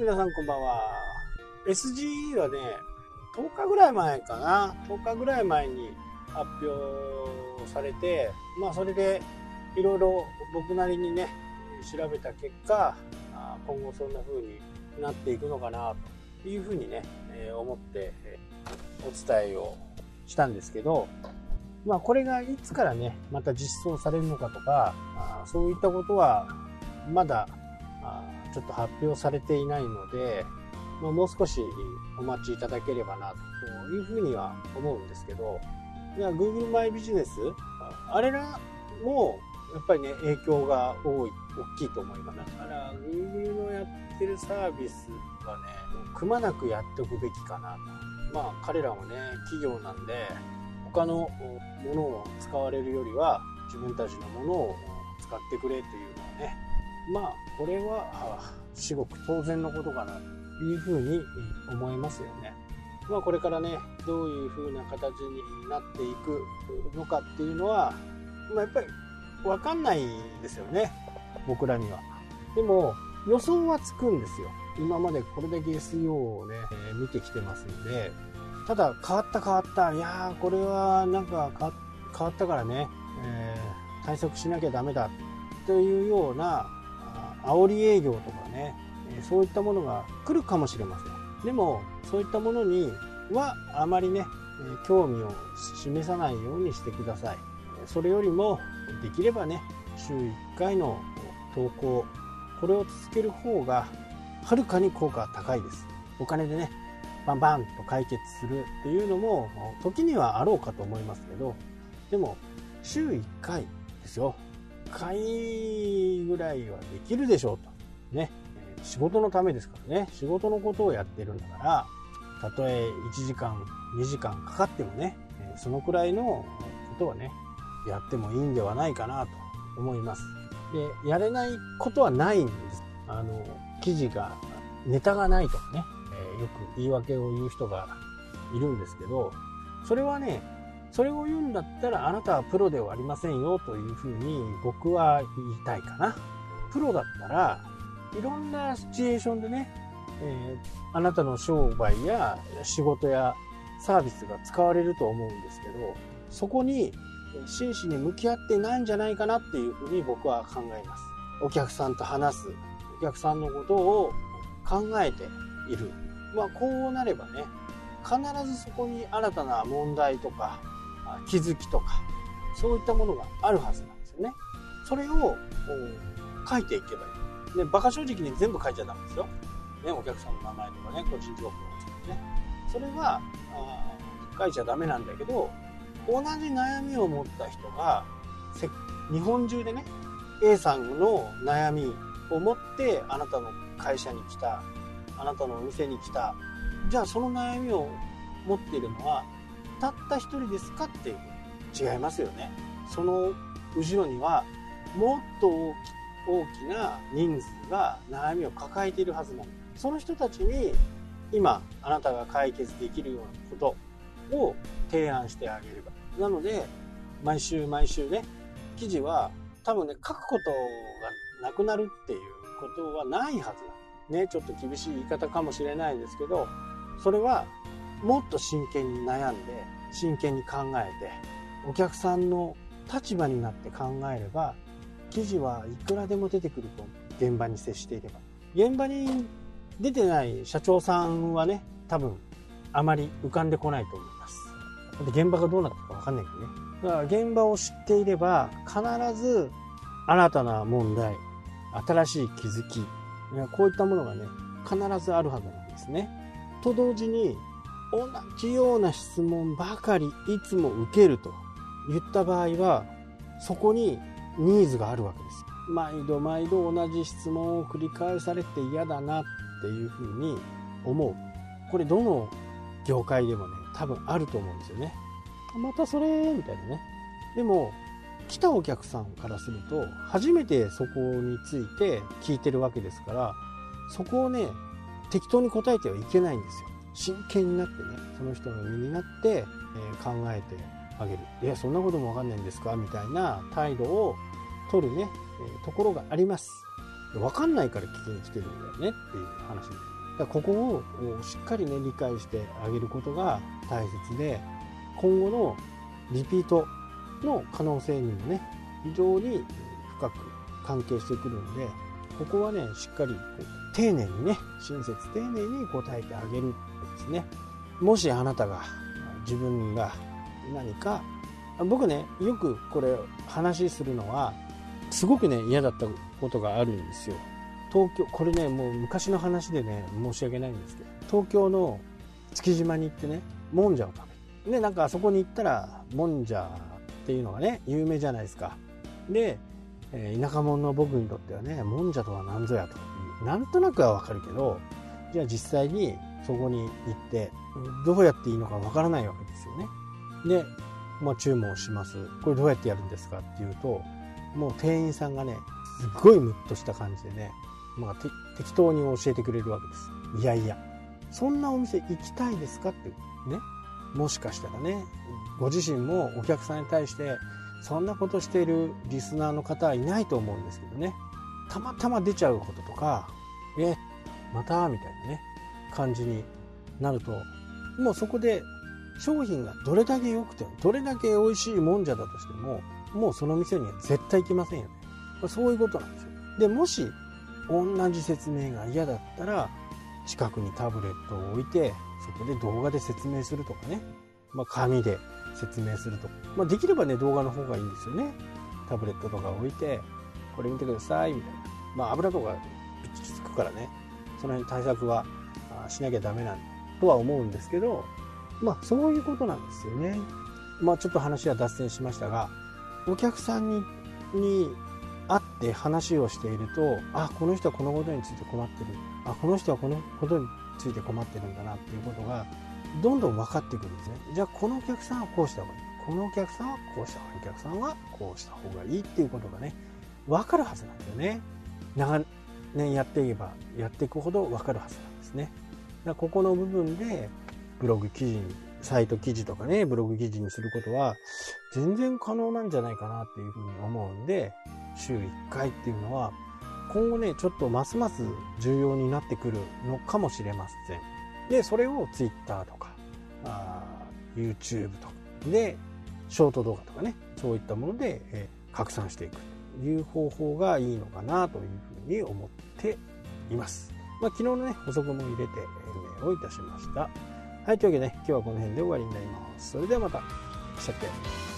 皆さんこんばんは。SGE はね、10日ぐらい前かな。10日ぐらい前に発表されて、まあそれでいろいろ僕なりにね、調べた結果、今後そんな風になっていくのかなというふうにね、思ってお伝えをしたんですけど、まあこれがいつからね、また実装されるのかとか、そういったことはまだちょっと発表されていないので、まあ、もう少しお待ちいただければなというふうには思うんですけど、いや Google マイビジネス、あれらもやっぱりね、影響が多い、大きいと思います。だから Google のやってるサービスはね、くまなくやっておくべきかなと。まあ彼らもね、企業なんで、他のものを使われるよりは自分たちのものを使ってくれというのはね、まあこれは至極当然のことかなというふうに思いますよね。まあこれからねどういうふうな形になっていくのかっていうのは、まあ、やっぱり分かんないですよね僕らには。でも予想はつくんですよ。今までこれだけ SEO をね、えー、見てきてますんでただ変わった変わったいやーこれはなんか変わったからね、えー、対策しなきゃダメだというような煽り営業とかねそういったものが来るかもしれません。でもそういったものにはあまりね興味を示さないようにしてください。それよりもできればね週1回の投稿これを続ける方がはるかに効果が高いです。お金でねバンバンと解決するっていうのも時にはあろうかと思いますけどでも週1回ですよ。回ぐらいはできるでしょうと。ね。仕事のためですからね。仕事のことをやってるんだから、たとえ1時間、2時間かかってもね、そのくらいのことはね、やってもいいんではないかなと思います。で、やれないことはないんです。あの、記事が、ネタがないとかね、えよく言い訳を言う人がいるんですけど、それはね、それを言うんだったらあなたはプロではありませんよというふうに僕は言いたいかな。プロだったらいろんなシチュエーションでね、えー、あなたの商売や仕事やサービスが使われると思うんですけど、そこに真摯に向き合ってないんじゃないかなっていうふうに僕は考えます。お客さんと話す、お客さんのことを考えている。まあこうなればね、必ずそこに新たな問題とか気づきとか、そういったものがあるはずなんですよね。それを書いていけばいい。ね、馬鹿正直に全部書いちゃダメですよ。ね、お客さんの名前とかね、個人情報をつけてね。それはあ書いちゃダメなんだけど、同じ悩みを持った人が、日本中でね、A さんの悩みを持ってあなたの会社に来た、あなたのお店に来た。じゃあその悩みを持っているのはたった一人ですかっていう違いますよね。その後ろにはもっと大きな人数が悩みを抱えているはずなの。その人たちに今あなたが解決できるようなことを提案してあげれば。なので毎週毎週ね記事は多分ね書くことがなくなるっていうことはないはずなねちょっと厳しい言い方かもしれないんですけどそれはもっと真剣に悩んで真剣に考えてお客さんの立場になって考えれば記事はいくらでも出てくると現場に接していれば。現場に出てない社長さんはね多分あまり浮かんでこないと思います。で現場がどうなってるか分かんないけどね。だから現場を知っていれば必ず新たな問題新しい気づきこういったものがね必ずあるはずなんですね。と同時に同じような質問ばかりいつも受けると言った場合はそこにニーズがあるわけです毎度毎度同じ質問を繰り返されて嫌だなっていうふうに思う。これどの業界でもね多分あると思うんですよね。またそれ？みたいなね。でも来たお客さんからすると初めてそこについて聞いてるわけですからそこをね適当に答えてはいけないんですよ。真剣になってねその人の身になって、え、考えてあげるいやそんなことも分かんないんですか？みたいな態度を取るね、え、ところがあります分かんないから聞きに来てるんだよねっていう話。だここをしっかりね理解してあげることが大切で今後のリピートの可能性にもね非常に深く関係してくるんでここはねしっかり丁寧にね親切丁寧に答えてあげるですね。もしあなたが自分が何か僕ねよくこれ話するのはすごくね嫌だったことがあるんですよ。東京これねもう昔の話でね申し訳ないんですけど東京の築島に行ってねもんじゃを食べる。でなんかあそこに行ったらもんじゃっていうのがね有名じゃないですか。で、えー、田舎者の僕にとってはねもんじゃとは何ぞやと。なんとなくはわかるけどじゃあ実際にそこに行ってどうやっていいのかわからないわけですよね。で、まあ、注文します。これどうやってやるんですかっていうともう店員さんがねすっごいムッとした感じでね、まあ、適当に教えてくれるわけです。いやいやそんなお店行きたいですかってね。もしかしたらねご自身もお客さんに対してそんなことしているリスナーの方はいないと思うんですけどね。たまたま出ちゃうこととかえまたみたいなね感じになるともうそこで商品がどれだけ良くてもどれだけ美味しいもんじゃだとしてももうその店には絶対行きませんよね。そういうことなんですよ。でもし同じ説明が嫌だったら近くにタブレットを置いてそこで動画で説明するとかね、まあ、紙で説明するとか、まあ、できればね動画の方がいいんですよね。タブレットとか置いてこれ見てください。みたいなまあ油とかピッチつくからね。その辺対策はしなきゃダメなんとは思うんですけどまあそういうことなんですよね。まあちょっと話は脱線しましたがお客さんにに会って話をしているとあこの人はこのことについて困ってる。あこの人はこのことについて困ってるんだなっていうことがどんどん分かってくるんですね。じゃあこのお客さんはこうした方がいい。このお客さんはこうした。方がいいお客さんはこうした方がいいっていうことがね分かるはずなんですよね。長年やっていけばやっていくほど分かるはずなんですね。だここの部分でブログ記事にサイト記事とかねブログ記事にすることは全然可能なんじゃないかなっていうふうに思うんで週1回っていうのは今後ねちょっとますます重要になってくるのかもしれません。でそれを Twitter とかあ YouTube とかでショート動画とかねそういったもので、えー、拡散していく。いう方法がいいのかなというふうに思っています、まあ、昨日のね補足も入れて命をいたしました。はいというわけでね今日はこの辺で終わりになります。それではまた。したっけ